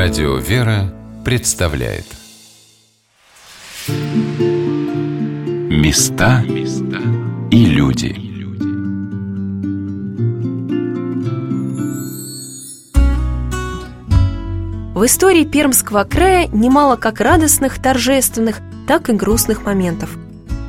Радио «Вера» представляет. Места и люди. В истории Пермского края немало как радостных, торжественных, так и грустных моментов.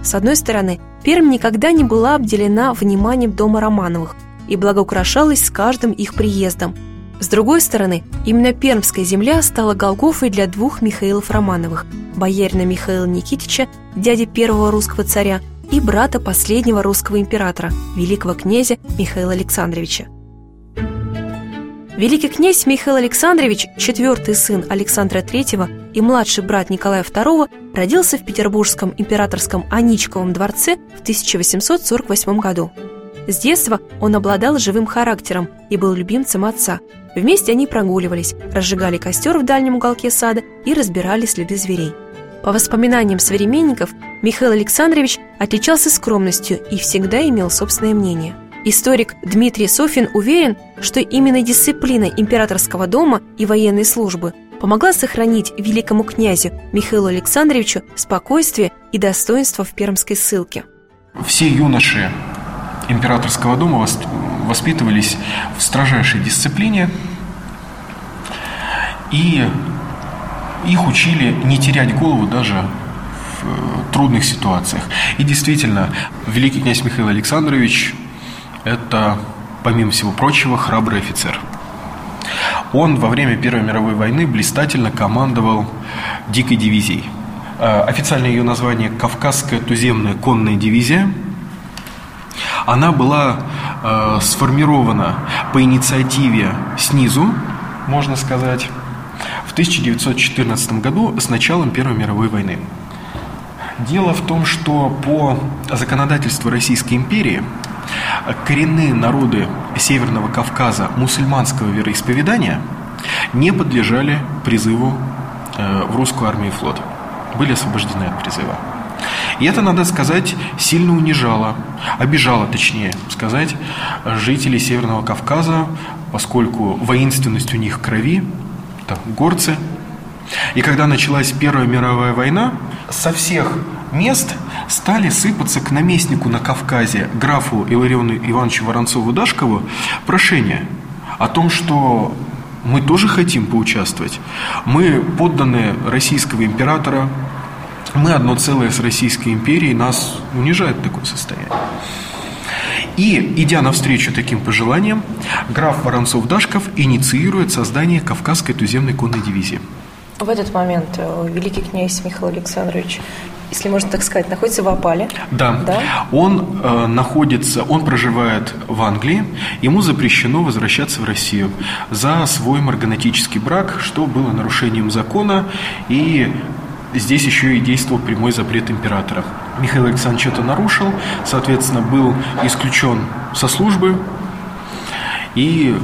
С одной стороны, Пермь никогда не была обделена вниманием дома Романовых и благоукрашалась с каждым их приездом – с другой стороны, именно Пермская земля стала Голгофой для двух Михаилов Романовых – боярина Михаила Никитича, дяди первого русского царя, и брата последнего русского императора, великого князя Михаила Александровича. Великий князь Михаил Александрович, четвертый сын Александра III и младший брат Николая II, родился в Петербургском императорском Аничковом дворце в 1848 году. С детства он обладал живым характером и был любимцем отца. Вместе они прогуливались, разжигали костер в дальнем уголке сада и разбирали следы зверей. По воспоминаниям современников, Михаил Александрович отличался скромностью и всегда имел собственное мнение. Историк Дмитрий Софин уверен, что именно дисциплина императорского дома и военной службы помогла сохранить великому князю Михаилу Александровичу спокойствие и достоинство в пермской ссылке. Все юноши императорского дома воспитывались в строжайшей дисциплине, и их учили не терять голову даже в э, трудных ситуациях. И действительно, великий князь Михаил Александрович – это, помимо всего прочего, храбрый офицер. Он во время Первой мировой войны блистательно командовал дикой дивизией. Э, официальное ее название – Кавказская туземная конная дивизия – она была э, сформирована по инициативе снизу, можно сказать, в 1914 году с началом Первой мировой войны. Дело в том, что по законодательству Российской империи коренные народы Северного Кавказа мусульманского вероисповедания не подлежали призыву э, в русскую армию и флот, были освобождены от призыва. И это, надо сказать, сильно унижало, обижало, точнее сказать, жителей Северного Кавказа, поскольку воинственность у них крови, это горцы. И когда началась Первая мировая война, со всех мест стали сыпаться к наместнику на Кавказе, графу Илариону Ивановичу Воронцову-Дашкову, прошение о том, что мы тоже хотим поучаствовать. Мы подданные российского императора, мы одно целое с Российской империей, нас унижает такое состояние. И, идя навстречу таким пожеланиям, граф Воронцов-Дашков инициирует создание Кавказской туземной конной дивизии. В этот момент э, великий князь Михаил Александрович, если можно так сказать, находится в Апале. Да. да? Он э, находится, он проживает в Англии. Ему запрещено возвращаться в Россию за свой марганатический брак, что было нарушением закона и здесь еще и действовал прямой запрет императора. Михаил Александрович это нарушил, соответственно, был исключен со службы, и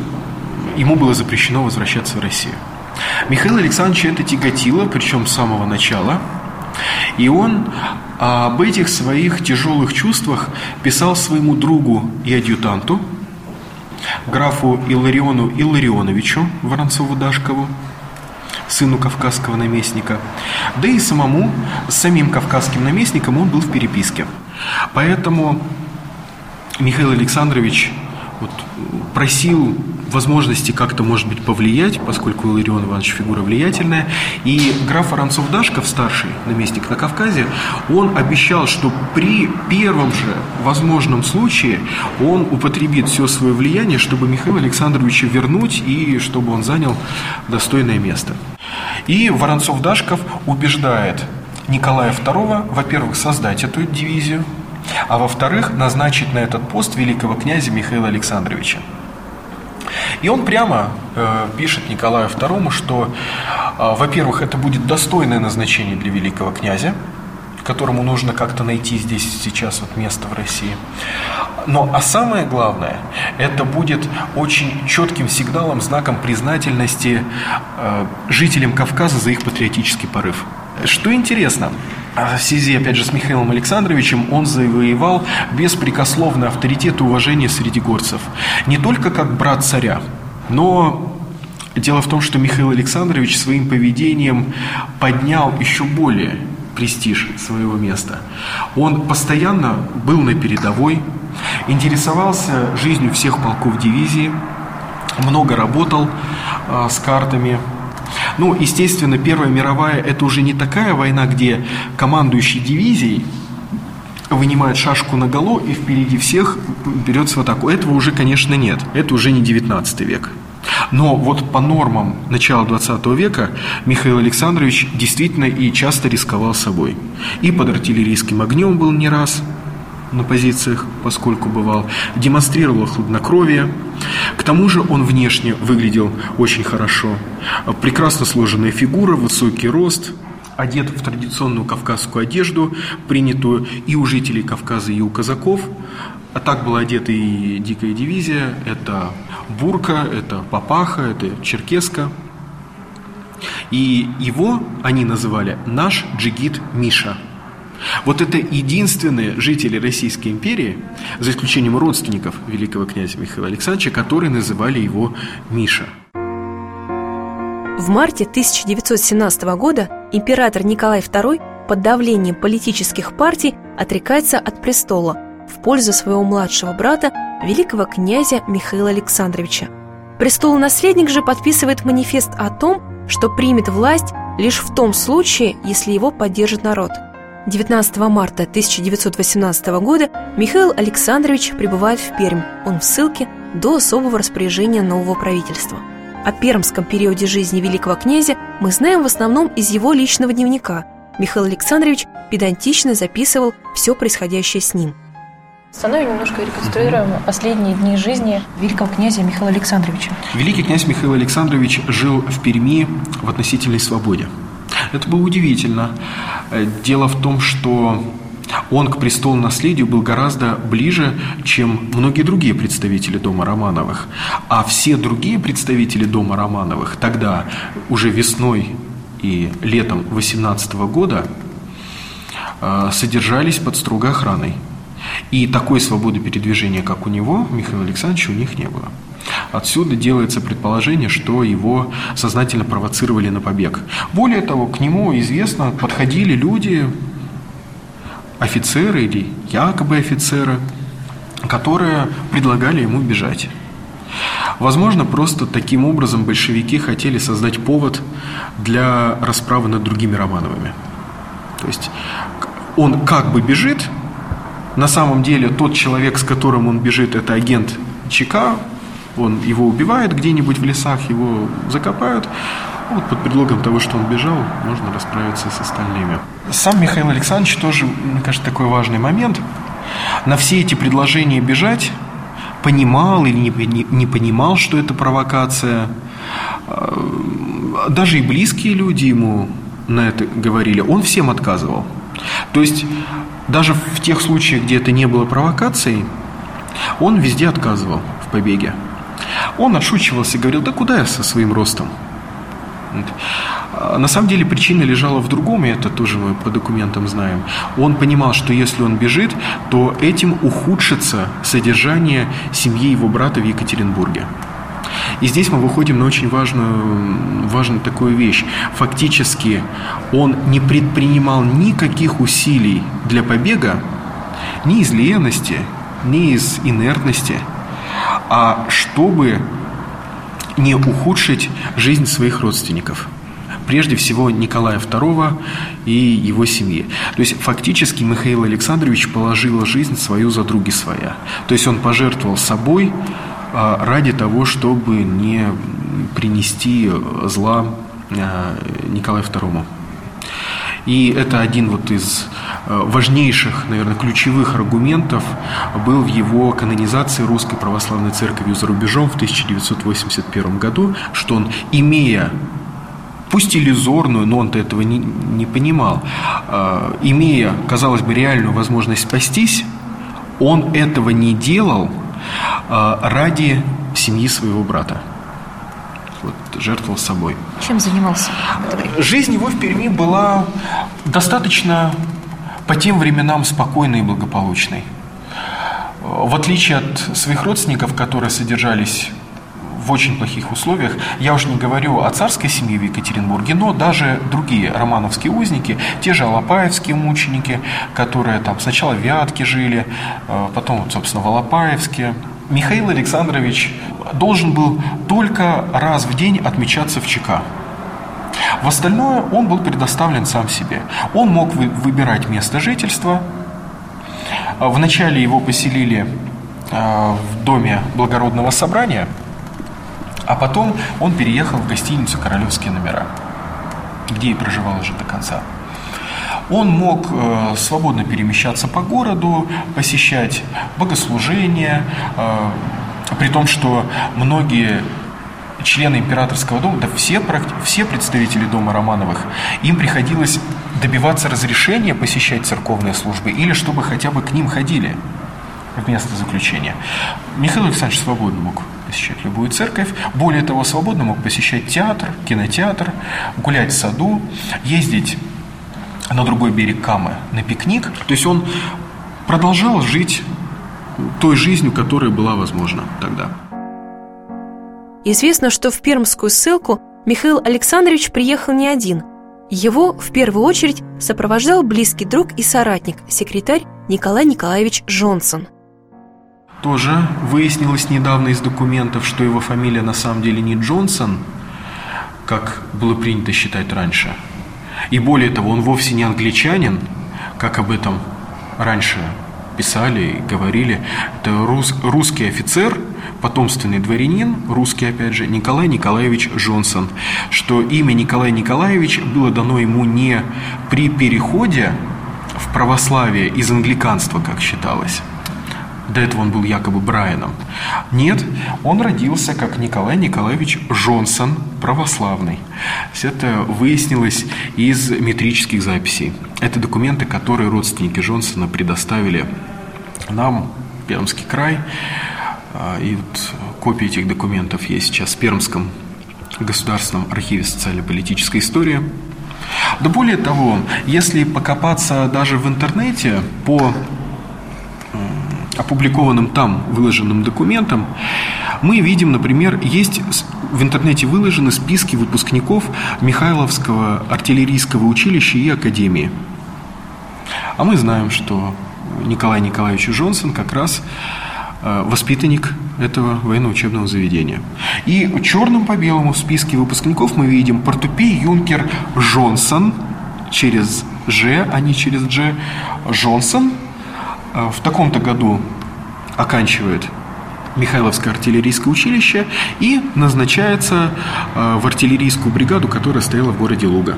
ему было запрещено возвращаться в Россию. Михаил Александрович это тяготило, причем с самого начала, и он об этих своих тяжелых чувствах писал своему другу и адъютанту, графу Илариону Илларионовичу Воронцову-Дашкову, сыну кавказского наместника, да и самому, с самим кавказским наместником он был в переписке. Поэтому Михаил Александрович вот, просил возможности как-то, может быть, повлиять, поскольку Иларион Иванович фигура влиятельная. И граф Воронцов-Дашков, старший наместник на Кавказе, он обещал, что при первом же возможном случае он употребит все свое влияние, чтобы Михаила Александровича вернуть и чтобы он занял достойное место. И Воронцов-Дашков убеждает Николая II, во-первых, создать эту дивизию, а во-вторых, назначить на этот пост великого князя Михаила Александровича. И он прямо э, пишет Николаю II, что, э, во-первых, это будет достойное назначение для великого князя, которому нужно как-то найти здесь сейчас вот место в России. Но, а самое главное, это будет очень четким сигналом, знаком признательности э, жителям Кавказа за их патриотический порыв. Что интересно, в связи, опять же, с Михаилом Александровичем он завоевал беспрекословный авторитет и уважение среди горцев. Не только как брат царя, но Дело в том, что Михаил Александрович своим поведением поднял еще более престиж своего места. Он постоянно был на передовой, интересовался жизнью всех полков дивизии, много работал э, с картами. Ну, естественно, Первая мировая – это уже не такая война, где командующий дивизией вынимает шашку на голо и впереди всех берется в атаку. Этого уже, конечно, нет. Это уже не 19 век. Но вот по нормам начала 20 века Михаил Александрович действительно и часто рисковал собой. И под артиллерийским огнем был не раз на позициях, поскольку бывал, демонстрировал хладнокровие. К тому же он внешне выглядел очень хорошо. Прекрасно сложенная фигура, высокий рост, одет в традиционную кавказскую одежду, принятую и у жителей Кавказа, и у казаков. А так была одета и дикая дивизия. Это бурка, это папаха, это черкеска. И его они называли «наш джигит Миша». Вот это единственные жители Российской империи, за исключением родственников великого князя Михаила Александровича, которые называли его Миша. В марте 1917 года император Николай II под давлением политических партий отрекается от престола в пользу своего младшего брата великого князя Михаила Александровича. Престолонаследник же подписывает манифест о том, что примет власть лишь в том случае, если его поддержит народ. 19 марта 1918 года Михаил Александрович прибывает в Пермь. Он в ссылке до особого распоряжения нового правительства. О пермском периоде жизни великого князя мы знаем в основном из его личного дневника. Михаил Александрович педантично записывал все происходящее с ним – со мной немножко реконструируем последние дни жизни великого князя Михаила Александровича. Великий князь Михаил Александрович жил в Перми в относительной свободе. Это было удивительно. Э, дело в том, что он к престолу наследию был гораздо ближе, чем многие другие представители дома Романовых. А все другие представители дома Романовых тогда, уже весной и летом 18 года, э, содержались под строгой охраной. И такой свободы передвижения, как у него, Михаила Александровича, у них не было. Отсюда делается предположение, что его сознательно провоцировали на побег. Более того, к нему известно, подходили люди, офицеры или якобы офицеры, которые предлагали ему бежать. Возможно, просто таким образом большевики хотели создать повод для расправы над другими Романовыми. То есть он как бы бежит, на самом деле тот человек, с которым он бежит, это агент ЧК, он его убивает где-нибудь в лесах, его закопают. Вот под предлогом того, что он бежал, можно расправиться с остальными. Сам Михаил Александрович тоже, мне кажется, такой важный момент. На все эти предложения бежать понимал или не, не понимал, что это провокация. А, даже и близкие люди ему на это говорили. Он всем отказывал. То есть даже в тех случаях, где это не было провокацией, он везде отказывал в побеге. Он отшучивался, говорил, да куда я со своим ростом? А на самом деле причина лежала в другом, и это тоже мы по документам знаем. Он понимал, что если он бежит, то этим ухудшится содержание семьи его брата в Екатеринбурге. И здесь мы выходим на очень важную, важную такую вещь. Фактически он не предпринимал никаких усилий для побега ни из лености, ни из инертности, а чтобы не ухудшить жизнь своих родственников прежде всего Николая II и его семьи. То есть фактически Михаил Александрович положил жизнь свою за други своя. То есть он пожертвовал собой а, ради того, чтобы не принести зла а, Николаю II. И это один вот из а, важнейших, наверное, ключевых аргументов был в его канонизации Русской Православной Церковью за рубежом в 1981 году, что он, имея пусть иллюзорную, но он-то этого не, не понимал, имея, казалось бы, реальную возможность спастись, он этого не делал – а, ради семьи своего брата. Жертвовал собой. Чем занимался? Жизнь его в Перми была достаточно по тем временам спокойной и благополучной. В отличие от своих родственников, которые содержались в очень плохих условиях. Я уже не говорю о царской семье в Екатеринбурге, но даже другие романовские узники, те же алапаевские мученики, которые там сначала в Вятке жили, э, потом, собственно, в Алапаевске. Михаил Александрович должен был только раз в день отмечаться в ЧК. В остальное он был предоставлен сам себе. Он мог выбирать место жительства. Вначале его поселили э, в доме благородного собрания, а потом он переехал в гостиницу «Королевские номера», где и проживал уже до конца. Он мог э, свободно перемещаться по городу, посещать богослужения, э, при том, что многие члены императорского дома, да все, все представители дома Романовых, им приходилось добиваться разрешения посещать церковные службы или чтобы хотя бы к ним ходили в место заключения. Михаил Александрович свободно мог посещать любую церковь. Более того, свободно мог посещать театр, кинотеатр, гулять в саду, ездить на другой берег Камы на пикник. То есть он продолжал жить той жизнью, которая была возможна тогда. Известно, что в пермскую ссылку Михаил Александрович приехал не один. Его в первую очередь сопровождал близкий друг и соратник, секретарь Николай Николаевич Джонсон. Тоже выяснилось недавно из документов, что его фамилия на самом деле не Джонсон, как было принято считать раньше. И более того, он вовсе не англичанин, как об этом раньше писали и говорили. Это рус, русский офицер, потомственный дворянин, русский опять же, Николай Николаевич Джонсон, что имя Николай Николаевич было дано ему не при переходе в православие из англиканства, как считалось, до этого он был якобы Брайаном. Нет, он родился как Николай Николаевич Джонсон, православный. Все это выяснилось из метрических записей. Это документы, которые родственники Джонсона предоставили нам, Пермский край. А, и вот копии этих документов есть сейчас в Пермском государственном архиве социально-политической истории. Да более того, если покопаться даже в интернете по опубликованным там выложенным документам, мы видим, например, есть в интернете выложены списки выпускников Михайловского артиллерийского училища и академии. А мы знаем, что Николай Николаевич Джонсон как раз э, воспитанник этого военно-учебного заведения. И черным по белому в списке выпускников мы видим портупей юнкер Джонсон через Ж, а не через Дж. Джонсон – в таком-то году оканчивает Михайловское артиллерийское училище и назначается а, в артиллерийскую бригаду, которая стояла в городе Луга.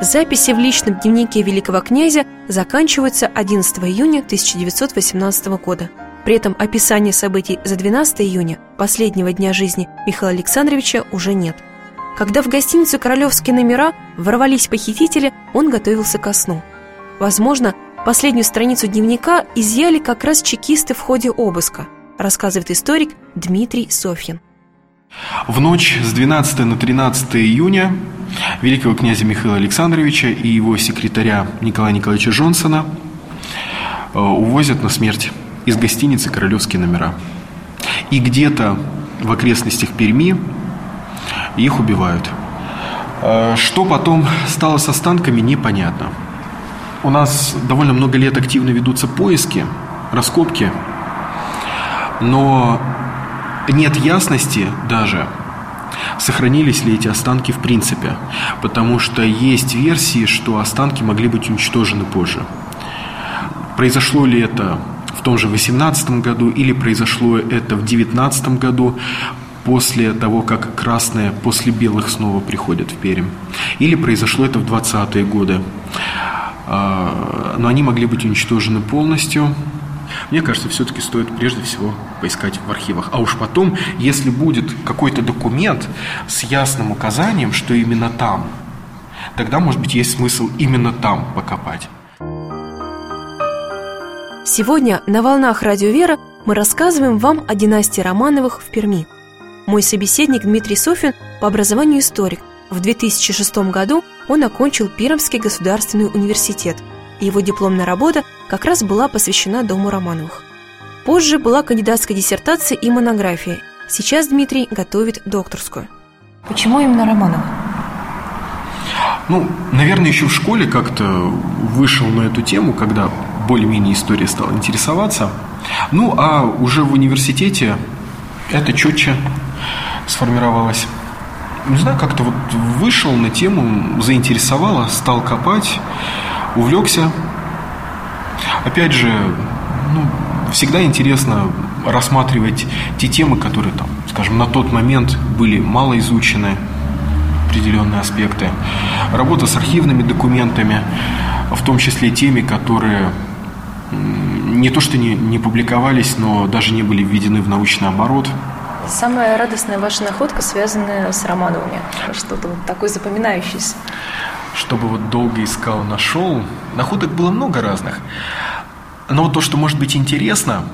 Записи в личном дневнике великого князя заканчиваются 11 июня 1918 года. При этом описания событий за 12 июня, последнего дня жизни Михаила Александровича, уже нет. Когда в гостиницу «Королевские номера» ворвались похитители, он готовился ко сну. Возможно, Последнюю страницу дневника изъяли как раз чекисты в ходе обыска, рассказывает историк Дмитрий Софьин. В ночь с 12 на 13 июня великого князя Михаила Александровича и его секретаря Николая Николаевича Джонсона э, увозят на смерть из гостиницы «Королевские номера». И где-то в окрестностях Перми их убивают. Э, что потом стало с останками, непонятно. У нас довольно много лет активно ведутся поиски, раскопки, но нет ясности даже, сохранились ли эти останки в принципе, потому что есть версии, что останки могли быть уничтожены позже. Произошло ли это в том же 18 году или произошло это в 19 году, после того, как красные после белых снова приходят в Пермь. Или произошло это в 20-е годы. А, но они могли быть уничтожены полностью. Мне кажется, все-таки стоит прежде всего поискать в архивах. А уж потом, если будет какой-то документ с ясным указанием, что именно там, тогда, может быть, есть смысл именно там покопать. Сегодня на «Волнах Радио Вера» мы рассказываем вам о династии Романовых в Перми. Мой собеседник Дмитрий Софин по образованию историк. В 2006 году он окончил Пермский государственный университет, и его дипломная работа как раз была посвящена Дому Романовых. Позже была кандидатская диссертация и монография. Сейчас Дмитрий готовит докторскую. Почему именно Романов? Ну, наверное, еще в школе как-то вышел на эту тему, когда более-менее история стала интересоваться. Ну, а уже в университете это четче сформировалось. Не знаю, как-то вот вышел на тему, заинтересовало, стал копать, увлекся. Опять же, ну, всегда интересно рассматривать те темы, которые там, скажем, на тот момент были мало изучены, определенные аспекты. Работа с архивными документами, в том числе теми, которые не то что не, не публиковались, но даже не были введены в научный оборот. Самая радостная ваша находка связана с Романовыми. Что-то вот такое запоминающееся. Чтобы вот долго искал, нашел. Находок было много разных. Но то, что может быть интересно,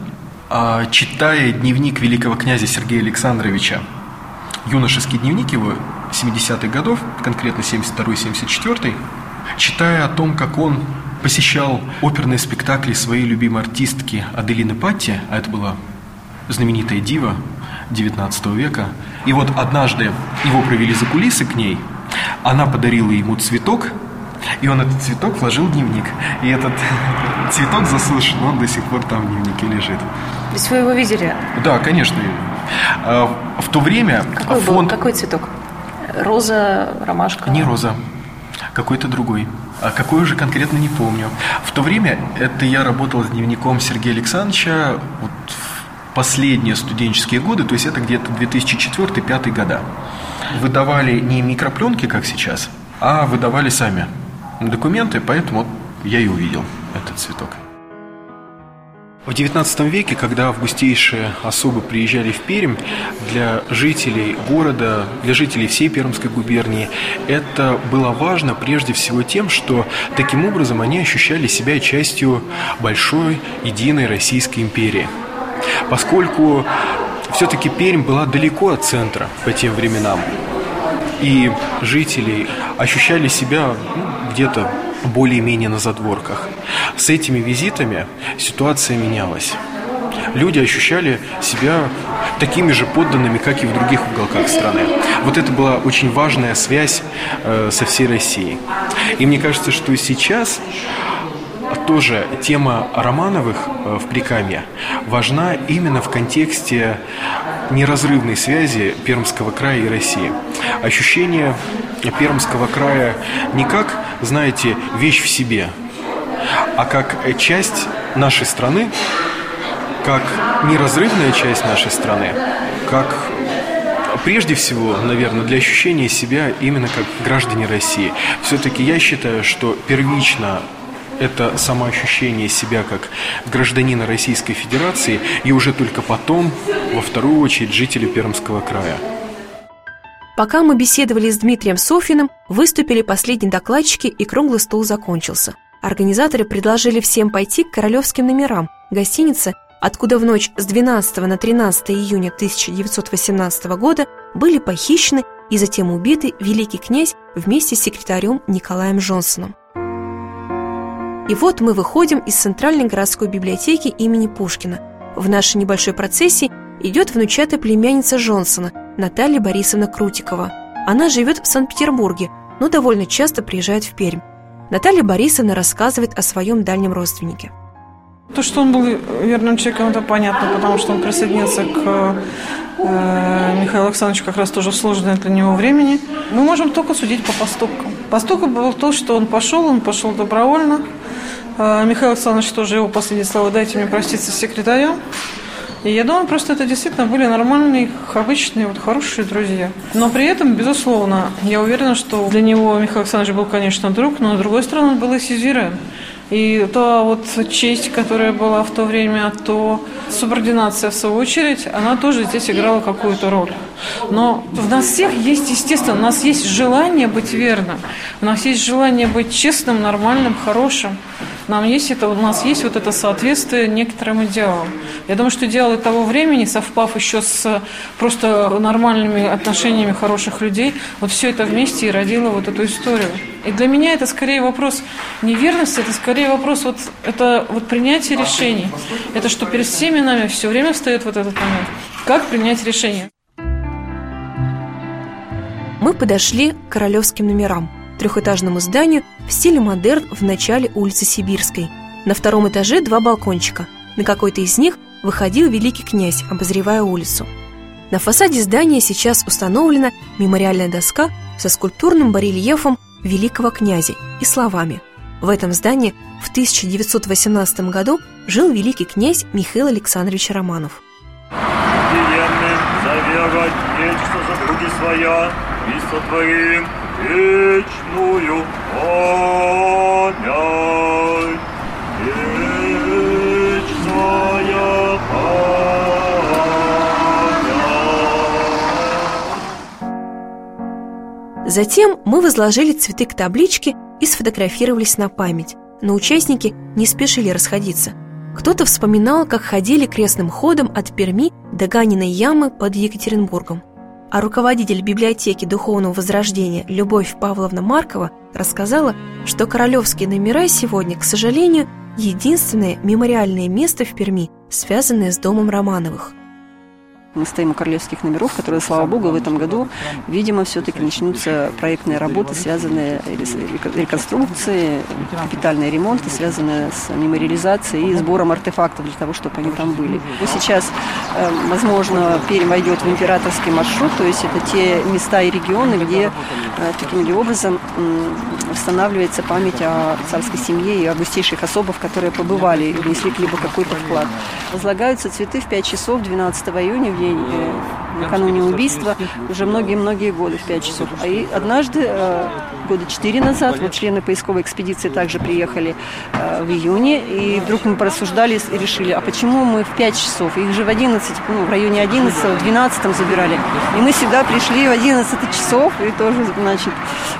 а, читая дневник великого князя Сергея Александровича, юношеский дневник его 70-х годов, конкретно 72-74, читая о том, как он посещал оперные спектакли своей любимой артистки Аделины Патти, а это была знаменитая дива 19 века, и вот однажды его провели за кулисы к ней, она подарила ему цветок, и он этот цветок вложил в дневник. И этот цветок засушен, он до сих пор там в дневнике лежит. То есть вы его видели? Да, конечно. А, в то время Какой фонд... был? Какой цветок? Роза, ромашка? Не роза, какой-то другой. А какой уже конкретно не помню. В то время это я работал с дневником Сергея Александровича вот в последние студенческие годы, то есть это где-то 2004-2005 года. Выдавали не микропленки, как сейчас, а выдавали сами документы, поэтому я и увидел этот цветок. В XIX веке, когда августейшие особы приезжали в Пермь, для жителей города, для жителей всей Пермской губернии, это было важно прежде всего тем, что таким образом они ощущали себя частью большой единой Российской империи. Поскольку все-таки Пермь была далеко от центра по тем временам, и жители ощущали себя ну, где-то более-менее на задворках. С этими визитами ситуация менялась. Люди ощущали себя такими же подданными, как и в других уголках страны. Вот это была очень важная связь э, со всей Россией. И мне кажется, что сейчас тоже тема Романовых э, в Прикамье важна именно в контексте неразрывной связи Пермского края и России. Ощущение Пермского края не как, знаете, вещь в себе, а как часть нашей страны, как неразрывная часть нашей страны, как прежде всего, наверное, для ощущения себя именно как граждане России. Все-таки я считаю, что первично это самоощущение себя как гражданина Российской Федерации и уже только потом, во вторую очередь, жители Пермского края. Пока мы беседовали с Дмитрием Софиным, выступили последние докладчики и круглый стол закончился. Организаторы предложили всем пойти к королевским номерам, гостинице, откуда в ночь с 12 на 13 июня 1918 года были похищены и затем убиты великий князь вместе с секретарем Николаем Джонсоном. И вот мы выходим из Центральной городской библиотеки имени Пушкина. В нашей небольшой процессии идет внучатая племянница Джонсона, Наталья Борисовна Крутикова. Она живет в Санкт-Петербурге, но довольно часто приезжает в Пермь. Наталья Борисовна рассказывает о своем дальнем родственнике. То, что он был верным человеком, это понятно, потому что он присоединился к э, Михаилу Александровичу как раз тоже в сложное для него времени. Мы можем только судить по поступкам. Поступок был то, что он пошел, он пошел добровольно, а, Михаил Александрович тоже его последние слова «дайте мне проститься с секретарем». И я думаю, просто это действительно были нормальные, обычные, вот хорошие друзья. Но при этом, безусловно, я уверена, что для него Михаил Александрович был, конечно, друг, но, с другой стороны, он был и. И та вот честь, которая была в то время, то субординация, в свою очередь, она тоже здесь играла какую-то роль. Но в нас всех есть, естественно, у нас есть желание быть верным, у нас есть желание быть честным, нормальным, хорошим. Нам есть это, у нас есть вот это соответствие некоторым идеалам. Я думаю, что идеалы того времени, совпав еще с просто нормальными отношениями хороших людей, вот все это вместе и родило вот эту историю. И для меня это скорее вопрос неверности, это скорее вопрос вот, это вот принятия решений. Это что перед всеми нами все время встает вот этот момент. Как принять решение? Мы подошли к королевским номерам, трехэтажному зданию в стиле модерн в начале улицы Сибирской. На втором этаже два балкончика. На какой-то из них выходил великий князь, обозревая улицу. На фасаде здания сейчас установлена мемориальная доска со скульптурным барельефом великого князя и словами «В этом здании в 1918 году жил великий князь Михаил Александрович Романов». Нечто за своя, и сотворим вечную память. Вечная память. Затем мы возложили цветы к табличке и сфотографировались на память, но участники не спешили расходиться. Кто-то вспоминал, как ходили крестным ходом от Перми до Ганиной ямы под Екатеринбургом. А руководитель библиотеки Духовного Возрождения Любовь Павловна Маркова рассказала, что королевские номера сегодня, к сожалению, единственное мемориальное место в Перми, связанное с домом Романовых. Мы стоим у королевских номеров, которые, слава богу, в этом году, видимо, все-таки начнутся проектные работы, связанные с реконструкцией, капитальные ремонты, связанные с мемориализацией и сбором артефактов для того, чтобы они там были. Сейчас, э, возможно, Пермь войдет в императорский маршрут, то есть это те места и регионы, где э, таким или образом восстанавливается память о царской семье и о густейших особах, которые побывали и внесли либо какой-то вклад. Возлагаются цветы в 5 часов 12 июня, в день э, накануне убийства, уже многие-многие годы, в 5 часов. А и однажды, э, года 4 назад, вот члены поисковой экспедиции также приехали э, в июне, и вдруг мы порассуждали и решили, а почему мы в 5 часов? Их же в 11, ну, в районе 11, в 12 забирали. И мы сюда пришли в 11 часов и тоже, значит,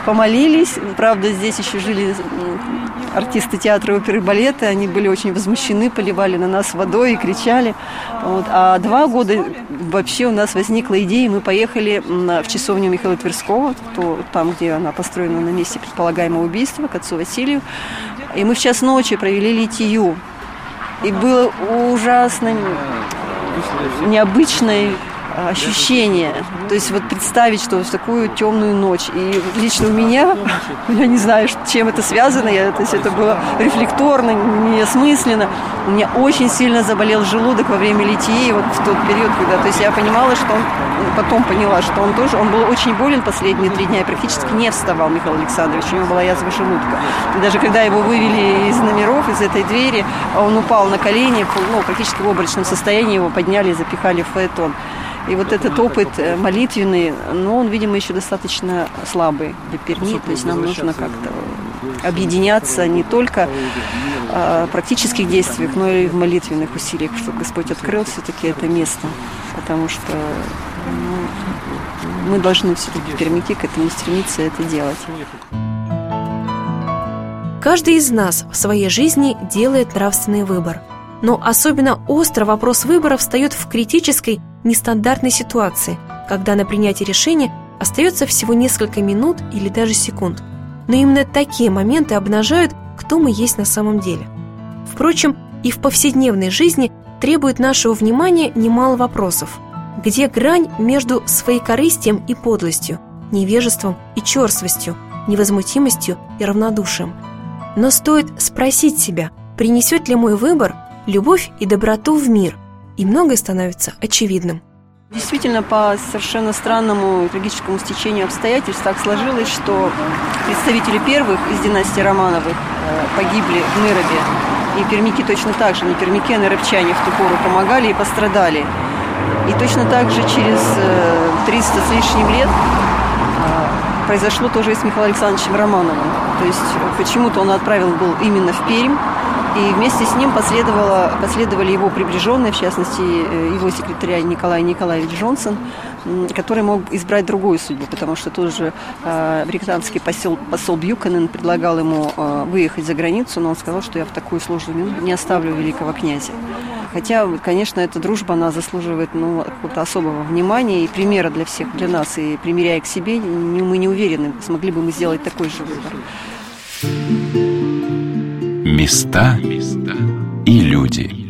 помолились. Правда, здесь еще жили артисты театра оперы и балета, они были очень возмущены, поливали на нас водой и кричали. Вот. А два года вообще у нас возникла идея, мы поехали в часовню Михаила Тверского, то, там, где она построена на месте предполагаемого убийства, к отцу Василию. И мы в час ночи провели литию. И было ужасно необычной ощущение. То есть вот представить, что в такую темную ночь. И лично у меня, я не знаю, чем это связано, я, то есть это было рефлекторно, неосмысленно. У меня очень сильно заболел желудок во время литии, вот в тот период, когда, то есть я понимала, что он, потом поняла, что он тоже, он был очень болен последние три дня и практически не вставал, Михаил Александрович, у него была язва желудка. И даже когда его вывели из номеров, из этой двери, он упал на колени, ну, практически в обрачном состоянии, его подняли и запихали в фаэтон. И вот этот опыт э, молитвенный, ну, он, видимо, еще достаточно слабый для Перми. То есть нам нужно как-то объединяться не только а, в практических действиях, но и в молитвенных усилиях, чтобы Господь открыл все-таки это место. Потому что ну, мы должны все-таки пермяки к этому стремиться это делать. Каждый из нас в своей жизни делает нравственный выбор. Но особенно остро вопрос выбора встает в критической нестандартной ситуации, когда на принятие решения остается всего несколько минут или даже секунд. Но именно такие моменты обнажают, кто мы есть на самом деле. Впрочем, и в повседневной жизни требует нашего внимания немало вопросов. Где грань между своекорыстием и подлостью, невежеством и черствостью, невозмутимостью и равнодушием? Но стоит спросить себя, принесет ли мой выбор любовь и доброту в мир – и многое становится очевидным. Действительно, по совершенно странному трагическому стечению обстоятельств так сложилось, что представители первых из династии Романовых э, погибли в Ныробе. И пермики точно так же, не пермики, а ныробчане в ту пору помогали и пострадали. И точно так же через 300 э, с лишним лет э, произошло тоже и с Михаилом Александровичем Романовым. То есть почему-то он отправил был именно в Пермь, и вместе с ним последовало, последовали его приближенные, в частности, э, его секретаря Николай Николаевич Джонсон. который мог избрать другую судьбу, потому что тот же э, британский посол, посол Бьюканен предлагал ему э, выехать за границу, но он сказал, что я в такую сложную минуту не оставлю великого князя. Хотя, конечно, эта дружба, она заслуживает ну, какого-то особого внимания и примера для всех, для нас. И примеряя к себе, мы не уверены, смогли бы мы сделать такой же выбор. Места и люди.